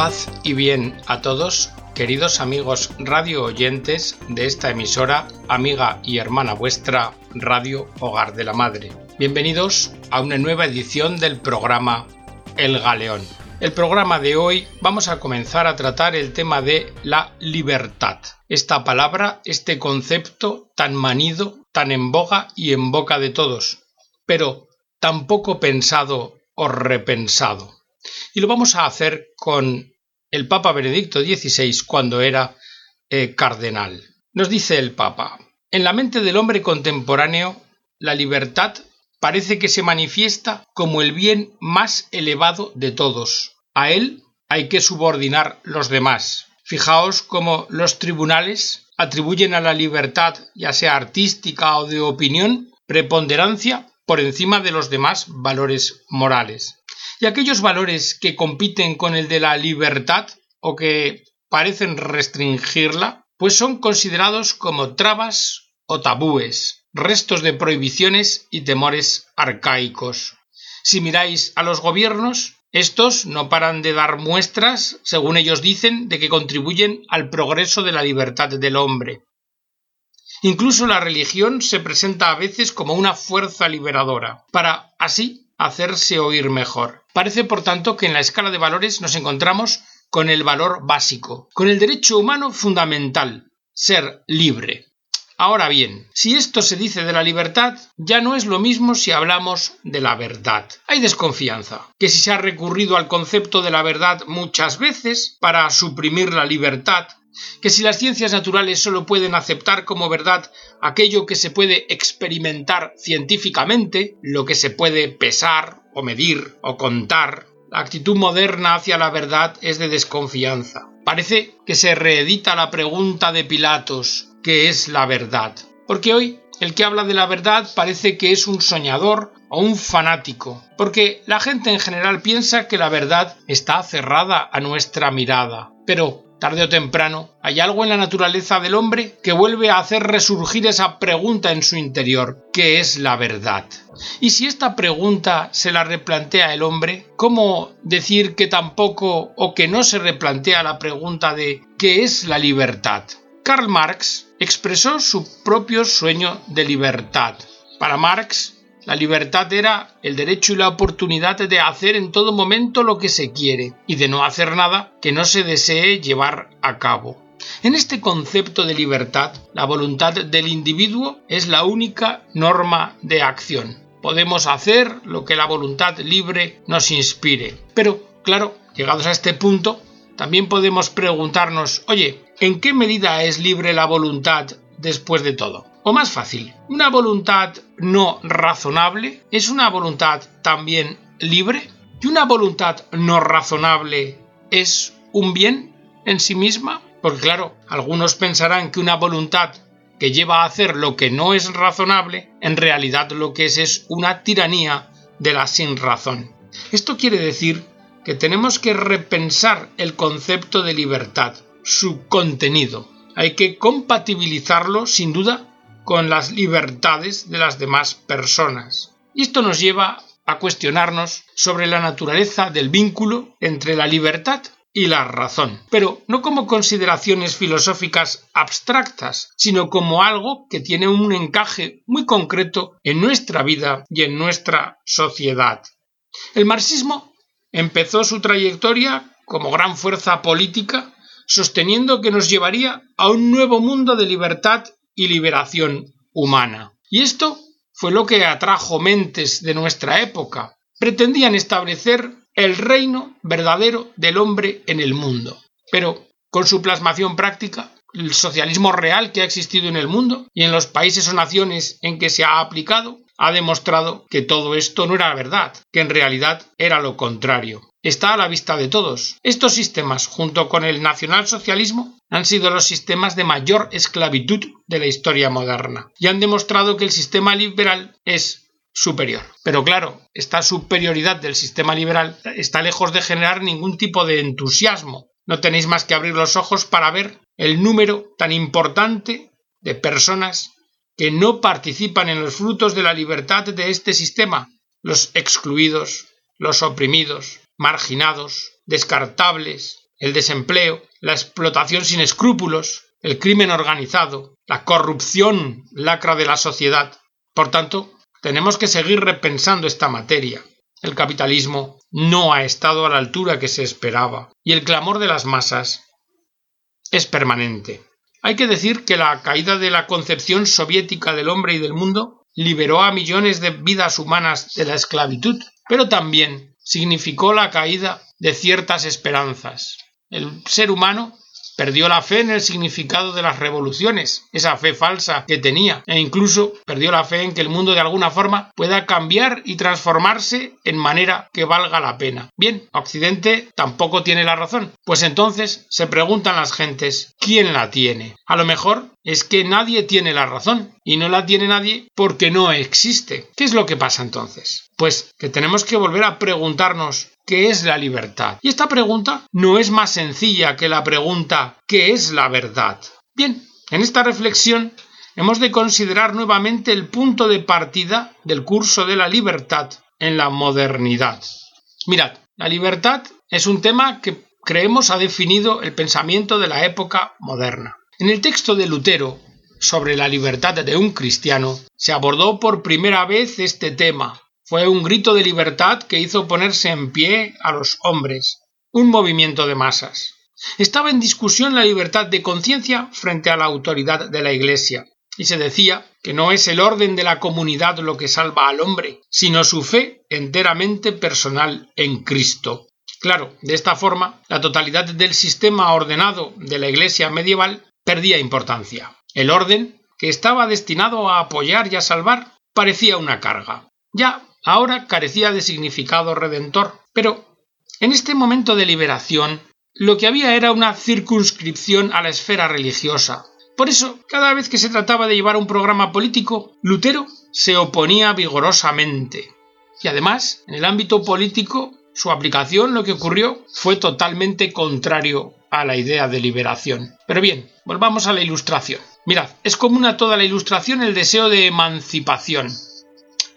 Paz y bien a todos, queridos amigos radio oyentes de esta emisora, amiga y hermana vuestra, Radio Hogar de la Madre. Bienvenidos a una nueva edición del programa El Galeón. El programa de hoy vamos a comenzar a tratar el tema de la libertad. Esta palabra, este concepto tan manido, tan en boga y en boca de todos, pero tan poco pensado o repensado. Y lo vamos a hacer con el Papa Benedicto XVI cuando era eh, cardenal. Nos dice el Papa, en la mente del hombre contemporáneo, la libertad parece que se manifiesta como el bien más elevado de todos. A él hay que subordinar los demás. Fijaos cómo los tribunales atribuyen a la libertad, ya sea artística o de opinión, preponderancia por encima de los demás valores morales. Y aquellos valores que compiten con el de la libertad o que parecen restringirla, pues son considerados como trabas o tabúes, restos de prohibiciones y temores arcaicos. Si miráis a los gobiernos, estos no paran de dar muestras, según ellos dicen, de que contribuyen al progreso de la libertad del hombre. Incluso la religión se presenta a veces como una fuerza liberadora, para así hacerse oír mejor. Parece, por tanto, que en la escala de valores nos encontramos con el valor básico, con el derecho humano fundamental, ser libre. Ahora bien, si esto se dice de la libertad, ya no es lo mismo si hablamos de la verdad. Hay desconfianza, que si se ha recurrido al concepto de la verdad muchas veces para suprimir la libertad, que si las ciencias naturales solo pueden aceptar como verdad aquello que se puede experimentar científicamente, lo que se puede pesar o medir o contar, la actitud moderna hacia la verdad es de desconfianza. Parece que se reedita la pregunta de Pilatos, ¿qué es la verdad? Porque hoy el que habla de la verdad parece que es un soñador o un fanático, porque la gente en general piensa que la verdad está cerrada a nuestra mirada. Pero tarde o temprano, hay algo en la naturaleza del hombre que vuelve a hacer resurgir esa pregunta en su interior, ¿qué es la verdad? Y si esta pregunta se la replantea el hombre, ¿cómo decir que tampoco o que no se replantea la pregunta de ¿qué es la libertad? Karl Marx expresó su propio sueño de libertad. Para Marx, la libertad era el derecho y la oportunidad de hacer en todo momento lo que se quiere y de no hacer nada que no se desee llevar a cabo. En este concepto de libertad, la voluntad del individuo es la única norma de acción. Podemos hacer lo que la voluntad libre nos inspire. Pero, claro, llegados a este punto, también podemos preguntarnos, oye, ¿en qué medida es libre la voluntad después de todo? O más fácil, una voluntad no razonable es una voluntad también libre y una voluntad no razonable es un bien en sí misma. Porque claro, algunos pensarán que una voluntad que lleva a hacer lo que no es razonable, en realidad lo que es es una tiranía de la sin razón. Esto quiere decir que tenemos que repensar el concepto de libertad, su contenido. Hay que compatibilizarlo, sin duda, con las libertades de las demás personas. Y esto nos lleva a cuestionarnos sobre la naturaleza del vínculo entre la libertad y la razón, pero no como consideraciones filosóficas abstractas, sino como algo que tiene un encaje muy concreto en nuestra vida y en nuestra sociedad. El marxismo empezó su trayectoria como gran fuerza política, sosteniendo que nos llevaría a un nuevo mundo de libertad y liberación humana. Y esto fue lo que atrajo mentes de nuestra época. Pretendían establecer el reino verdadero del hombre en el mundo. Pero con su plasmación práctica, el socialismo real que ha existido en el mundo y en los países o naciones en que se ha aplicado, ha demostrado que todo esto no era verdad, que en realidad era lo contrario está a la vista de todos. Estos sistemas, junto con el nacionalsocialismo, han sido los sistemas de mayor esclavitud de la historia moderna y han demostrado que el sistema liberal es superior. Pero claro, esta superioridad del sistema liberal está lejos de generar ningún tipo de entusiasmo. No tenéis más que abrir los ojos para ver el número tan importante de personas que no participan en los frutos de la libertad de este sistema, los excluidos, los oprimidos, marginados, descartables, el desempleo, la explotación sin escrúpulos, el crimen organizado, la corrupción lacra de la sociedad. Por tanto, tenemos que seguir repensando esta materia. El capitalismo no ha estado a la altura que se esperaba y el clamor de las masas es permanente. Hay que decir que la caída de la concepción soviética del hombre y del mundo liberó a millones de vidas humanas de la esclavitud, pero también significó la caída de ciertas esperanzas. El ser humano perdió la fe en el significado de las revoluciones, esa fe falsa que tenía, e incluso perdió la fe en que el mundo de alguna forma pueda cambiar y transformarse en manera que valga la pena. Bien, Occidente tampoco tiene la razón, pues entonces se preguntan las gentes, ¿quién la tiene? A lo mejor es que nadie tiene la razón, y no la tiene nadie porque no existe. ¿Qué es lo que pasa entonces? Pues que tenemos que volver a preguntarnos ¿qué es la libertad? Y esta pregunta no es más sencilla que la pregunta ¿qué es la verdad? Bien, en esta reflexión hemos de considerar nuevamente el punto de partida del curso de la libertad en la modernidad. Mirad, la libertad es un tema que creemos ha definido el pensamiento de la época moderna. En el texto de Lutero sobre la libertad de un cristiano se abordó por primera vez este tema fue un grito de libertad que hizo ponerse en pie a los hombres, un movimiento de masas. Estaba en discusión la libertad de conciencia frente a la autoridad de la Iglesia, y se decía que no es el orden de la comunidad lo que salva al hombre, sino su fe enteramente personal en Cristo. Claro, de esta forma, la totalidad del sistema ordenado de la Iglesia medieval perdía importancia. El orden, que estaba destinado a apoyar y a salvar, parecía una carga. Ya ahora carecía de significado redentor. Pero en este momento de liberación, lo que había era una circunscripción a la esfera religiosa. Por eso, cada vez que se trataba de llevar un programa político, Lutero se oponía vigorosamente. Y además, en el ámbito político, su aplicación, lo que ocurrió, fue totalmente contrario a la idea de liberación. Pero bien, volvamos a la ilustración. Mirad, es común a toda la ilustración el deseo de emancipación,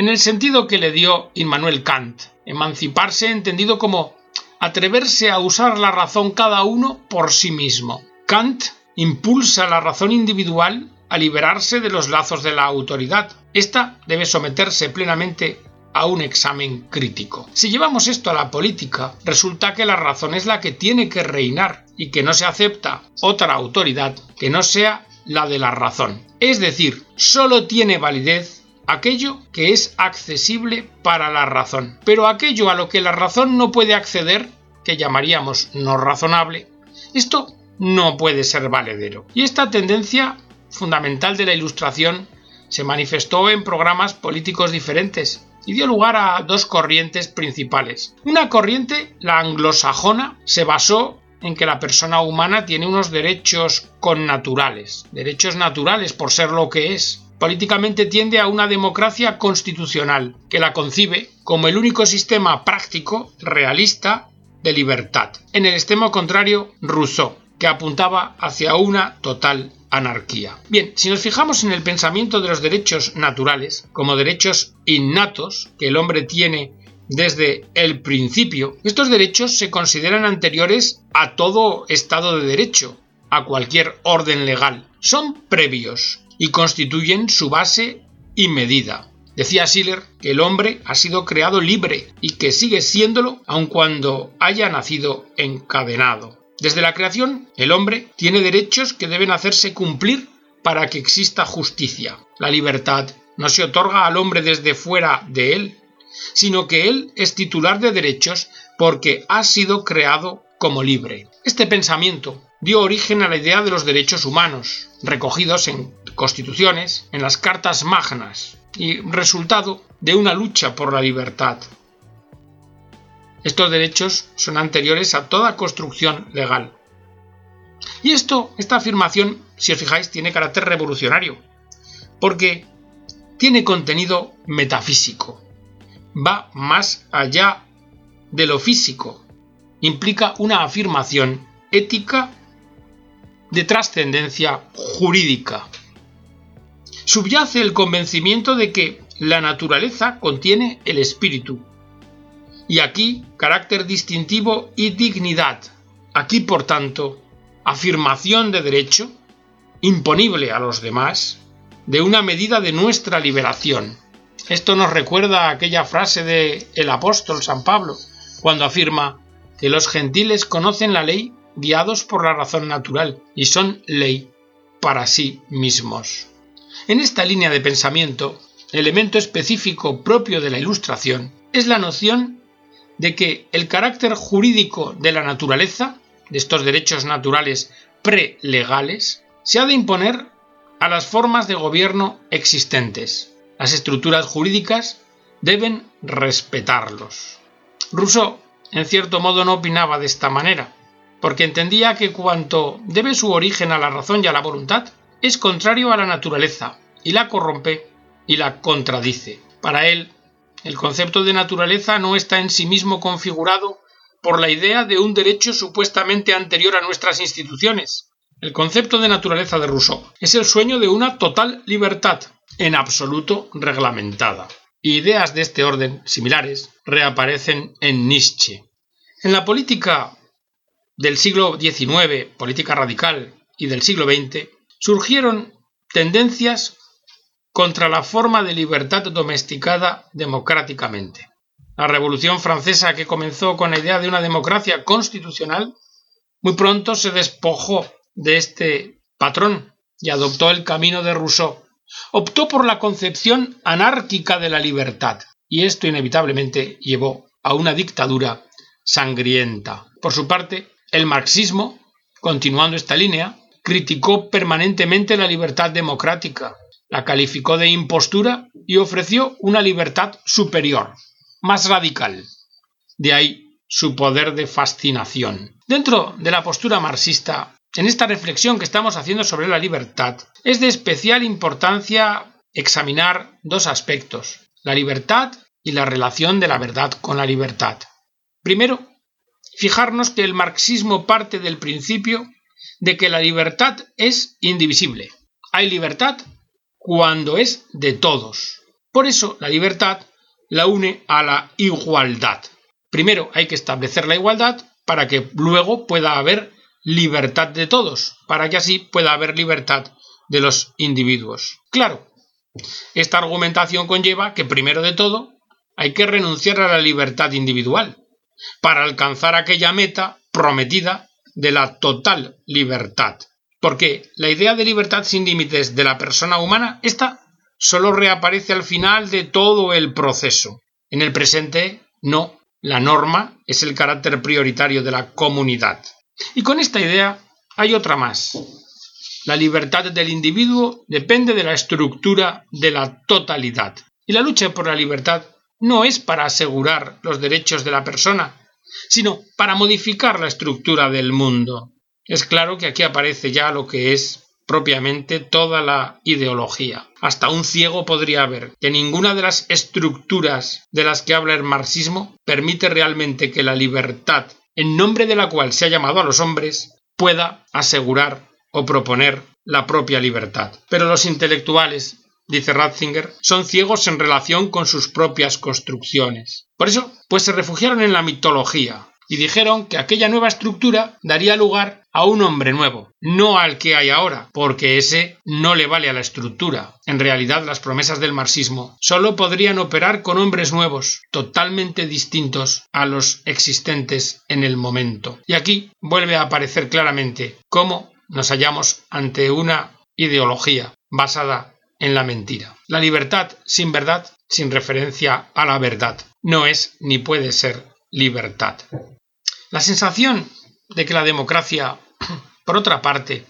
en el sentido que le dio Immanuel Kant, emanciparse entendido como atreverse a usar la razón cada uno por sí mismo. Kant impulsa la razón individual a liberarse de los lazos de la autoridad. Esta debe someterse plenamente a un examen crítico. Si llevamos esto a la política, resulta que la razón es la que tiene que reinar y que no se acepta otra autoridad que no sea la de la razón. Es decir, solo tiene validez aquello que es accesible para la razón. Pero aquello a lo que la razón no puede acceder, que llamaríamos no razonable, esto no puede ser valedero. Y esta tendencia fundamental de la Ilustración se manifestó en programas políticos diferentes y dio lugar a dos corrientes principales. Una corriente, la anglosajona, se basó en que la persona humana tiene unos derechos connaturales, derechos naturales por ser lo que es, políticamente tiende a una democracia constitucional, que la concibe como el único sistema práctico, realista, de libertad. En el extremo contrario, Rousseau, que apuntaba hacia una total anarquía. Bien, si nos fijamos en el pensamiento de los derechos naturales, como derechos innatos que el hombre tiene desde el principio, estos derechos se consideran anteriores a todo Estado de Derecho, a cualquier orden legal. Son previos, y constituyen su base y medida. Decía Schiller que el hombre ha sido creado libre y que sigue siéndolo aun cuando haya nacido encadenado. Desde la creación, el hombre tiene derechos que deben hacerse cumplir para que exista justicia. La libertad no se otorga al hombre desde fuera de él, sino que él es titular de derechos porque ha sido creado como libre. Este pensamiento dio origen a la idea de los derechos humanos, recogidos en constituciones, en las cartas magnas, y resultado de una lucha por la libertad. Estos derechos son anteriores a toda construcción legal. Y esto, esta afirmación, si os fijáis, tiene carácter revolucionario, porque tiene contenido metafísico, va más allá de lo físico, implica una afirmación ética de trascendencia jurídica. Subyace el convencimiento de que la naturaleza contiene el espíritu, y aquí carácter distintivo y dignidad, Aquí, por tanto, afirmación de derecho, imponible a los demás, de una medida de nuestra liberación. Esto nos recuerda aquella frase de el apóstol San Pablo, cuando afirma que los gentiles conocen la ley guiados por la razón natural y son ley para sí mismos. En esta línea de pensamiento, elemento específico propio de la Ilustración es la noción de que el carácter jurídico de la naturaleza, de estos derechos naturales prelegales, se ha de imponer a las formas de gobierno existentes. Las estructuras jurídicas deben respetarlos. Rousseau, en cierto modo, no opinaba de esta manera, porque entendía que cuanto debe su origen a la razón y a la voluntad, es contrario a la naturaleza, y la corrompe y la contradice. Para él, el concepto de naturaleza no está en sí mismo configurado por la idea de un derecho supuestamente anterior a nuestras instituciones. El concepto de naturaleza de Rousseau es el sueño de una total libertad, en absoluto reglamentada. Ideas de este orden, similares, reaparecen en Nietzsche. En la política del siglo XIX, política radical, y del siglo XX, surgieron tendencias contra la forma de libertad domesticada democráticamente. La Revolución Francesa, que comenzó con la idea de una democracia constitucional, muy pronto se despojó de este patrón y adoptó el camino de Rousseau. Optó por la concepción anárquica de la libertad, y esto inevitablemente llevó a una dictadura sangrienta. Por su parte, el marxismo, continuando esta línea, criticó permanentemente la libertad democrática, la calificó de impostura y ofreció una libertad superior, más radical. De ahí su poder de fascinación. Dentro de la postura marxista, en esta reflexión que estamos haciendo sobre la libertad, es de especial importancia examinar dos aspectos, la libertad y la relación de la verdad con la libertad. Primero, fijarnos que el marxismo parte del principio de que la libertad es indivisible. Hay libertad cuando es de todos. Por eso la libertad la une a la igualdad. Primero hay que establecer la igualdad para que luego pueda haber libertad de todos, para que así pueda haber libertad de los individuos. Claro, esta argumentación conlleva que primero de todo hay que renunciar a la libertad individual para alcanzar aquella meta prometida de la total libertad. Porque la idea de libertad sin límites de la persona humana, esta solo reaparece al final de todo el proceso. En el presente, no. La norma es el carácter prioritario de la comunidad. Y con esta idea hay otra más. La libertad del individuo depende de la estructura de la totalidad. Y la lucha por la libertad no es para asegurar los derechos de la persona, sino para modificar la estructura del mundo. Es claro que aquí aparece ya lo que es propiamente toda la ideología. Hasta un ciego podría ver que ninguna de las estructuras de las que habla el marxismo permite realmente que la libertad, en nombre de la cual se ha llamado a los hombres, pueda asegurar o proponer la propia libertad. Pero los intelectuales, dice Ratzinger, son ciegos en relación con sus propias construcciones. Por eso, pues se refugiaron en la mitología, y dijeron que aquella nueva estructura daría lugar a un hombre nuevo, no al que hay ahora, porque ese no le vale a la estructura. En realidad, las promesas del marxismo solo podrían operar con hombres nuevos, totalmente distintos a los existentes en el momento. Y aquí vuelve a aparecer claramente cómo nos hallamos ante una ideología basada en la mentira. La libertad sin verdad, sin referencia a la verdad, no es ni puede ser libertad. La sensación de que la democracia, por otra parte,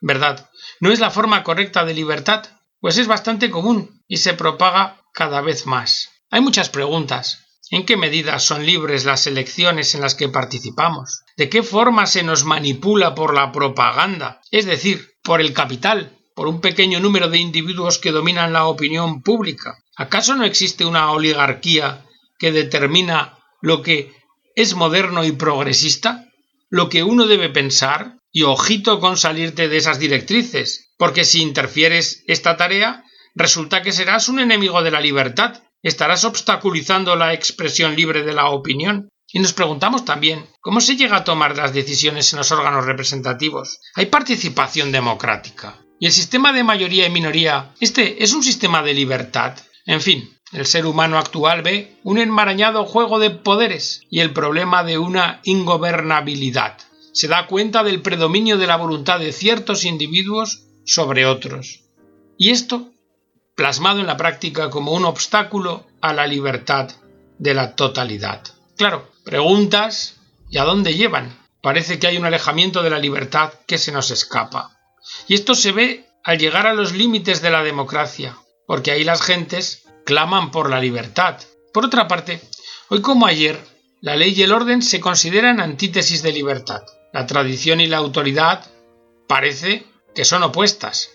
¿verdad?, no es la forma correcta de libertad, pues es bastante común y se propaga cada vez más. Hay muchas preguntas. ¿En qué medida son libres las elecciones en las que participamos? ¿De qué forma se nos manipula por la propaganda? Es decir, por el capital, por un pequeño número de individuos que dominan la opinión pública. ¿Acaso no existe una oligarquía que determina lo que es moderno y progresista? Lo que uno debe pensar, y ojito con salirte de esas directrices, porque si interfieres esta tarea, resulta que serás un enemigo de la libertad, estarás obstaculizando la expresión libre de la opinión. Y nos preguntamos también cómo se llega a tomar las decisiones en los órganos representativos. Hay participación democrática. Y el sistema de mayoría y minoría, este es un sistema de libertad. En fin, el ser humano actual ve un enmarañado juego de poderes y el problema de una ingobernabilidad. Se da cuenta del predominio de la voluntad de ciertos individuos sobre otros. Y esto plasmado en la práctica como un obstáculo a la libertad de la totalidad. Claro, preguntas ¿y a dónde llevan? Parece que hay un alejamiento de la libertad que se nos escapa. Y esto se ve al llegar a los límites de la democracia, porque ahí las gentes claman por la libertad. Por otra parte, hoy como ayer, la ley y el orden se consideran antítesis de libertad. La tradición y la autoridad parece que son opuestas.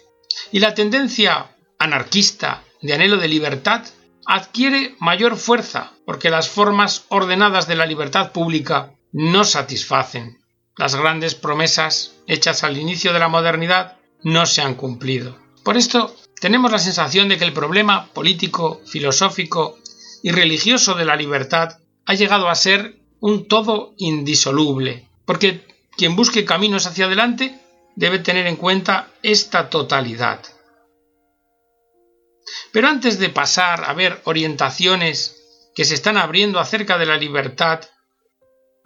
Y la tendencia anarquista de anhelo de libertad adquiere mayor fuerza porque las formas ordenadas de la libertad pública no satisfacen. Las grandes promesas hechas al inicio de la modernidad no se han cumplido. Por esto, tenemos la sensación de que el problema político, filosófico y religioso de la libertad ha llegado a ser un todo indisoluble, porque quien busque caminos hacia adelante debe tener en cuenta esta totalidad. Pero antes de pasar a ver orientaciones que se están abriendo acerca de la libertad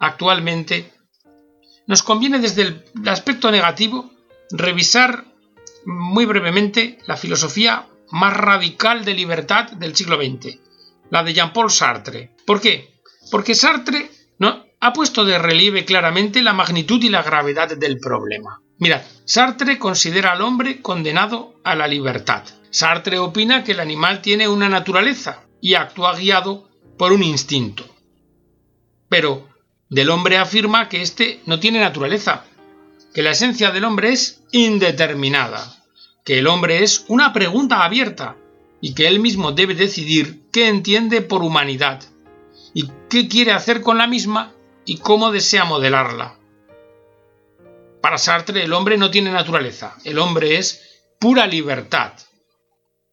actualmente, nos conviene desde el aspecto negativo revisar muy brevemente la filosofía más radical de libertad del siglo XX, la de Jean-Paul Sartre. ¿Por qué? Porque Sartre ha puesto de relieve claramente la magnitud y la gravedad del problema. Mirad, Sartre considera al hombre condenado a la libertad. Sartre opina que el animal tiene una naturaleza y actúa guiado por un instinto. Pero del hombre afirma que éste no tiene naturaleza, que la esencia del hombre es indeterminada, que el hombre es una pregunta abierta y que él mismo debe decidir qué entiende por humanidad y qué quiere hacer con la misma y cómo desea modelarla. Para Sartre el hombre no tiene naturaleza, el hombre es pura libertad,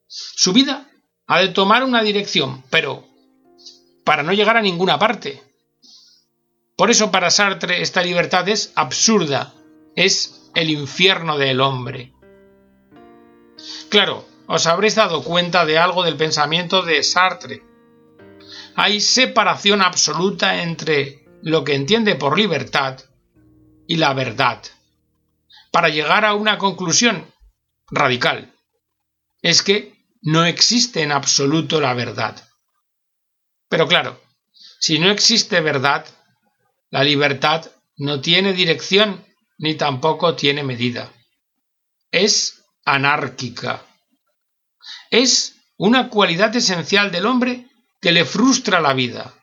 su vida ha de tomar una dirección, pero para no llegar a ninguna parte. Por eso para Sartre esta libertad es absurda, es el infierno del hombre. Claro, os habréis dado cuenta de algo del pensamiento de Sartre. Hay separación absoluta entre lo que entiende por libertad y la verdad, para llegar a una conclusión radical. Es que no existe en absoluto la verdad. Pero claro, si no existe verdad, la libertad no tiene dirección ni tampoco tiene medida. Es anárquica. Es una cualidad esencial del hombre que le frustra la vida,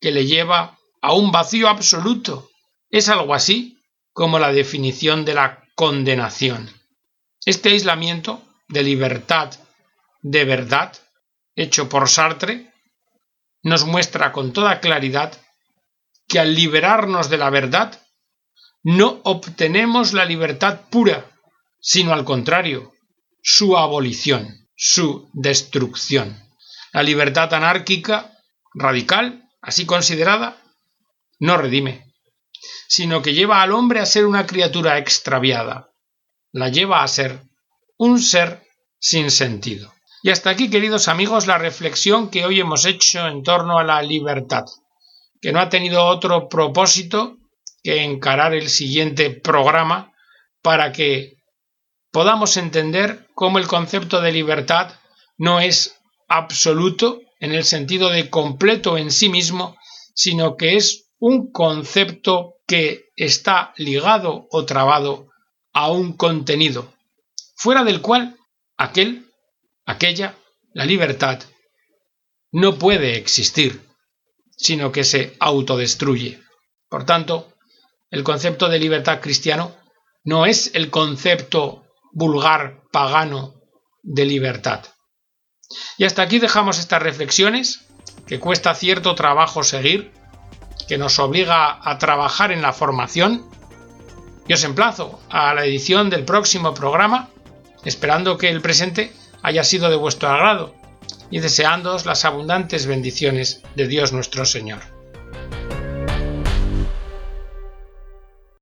que le lleva a un vacío absoluto. Es algo así como la definición de la condenación. Este aislamiento de libertad de verdad, hecho por Sartre, nos muestra con toda claridad que al liberarnos de la verdad, no obtenemos la libertad pura, sino al contrario, su abolición, su destrucción. La libertad anárquica, radical, así considerada, no redime, sino que lleva al hombre a ser una criatura extraviada, la lleva a ser un ser sin sentido. Y hasta aquí, queridos amigos, la reflexión que hoy hemos hecho en torno a la libertad, que no ha tenido otro propósito que encarar el siguiente programa para que podamos entender cómo el concepto de libertad no es absoluto en el sentido de completo en sí mismo, sino que es un concepto que está ligado o trabado a un contenido, fuera del cual aquel aquella, la libertad, no puede existir, sino que se autodestruye. Por tanto, el concepto de libertad cristiano no es el concepto vulgar pagano de libertad. Y hasta aquí dejamos estas reflexiones, que cuesta cierto trabajo seguir, que nos obliga a trabajar en la formación, y os emplazo a la edición del próximo programa, esperando que el presente haya sido de vuestro agrado y deseándoos las abundantes bendiciones de Dios nuestro Señor.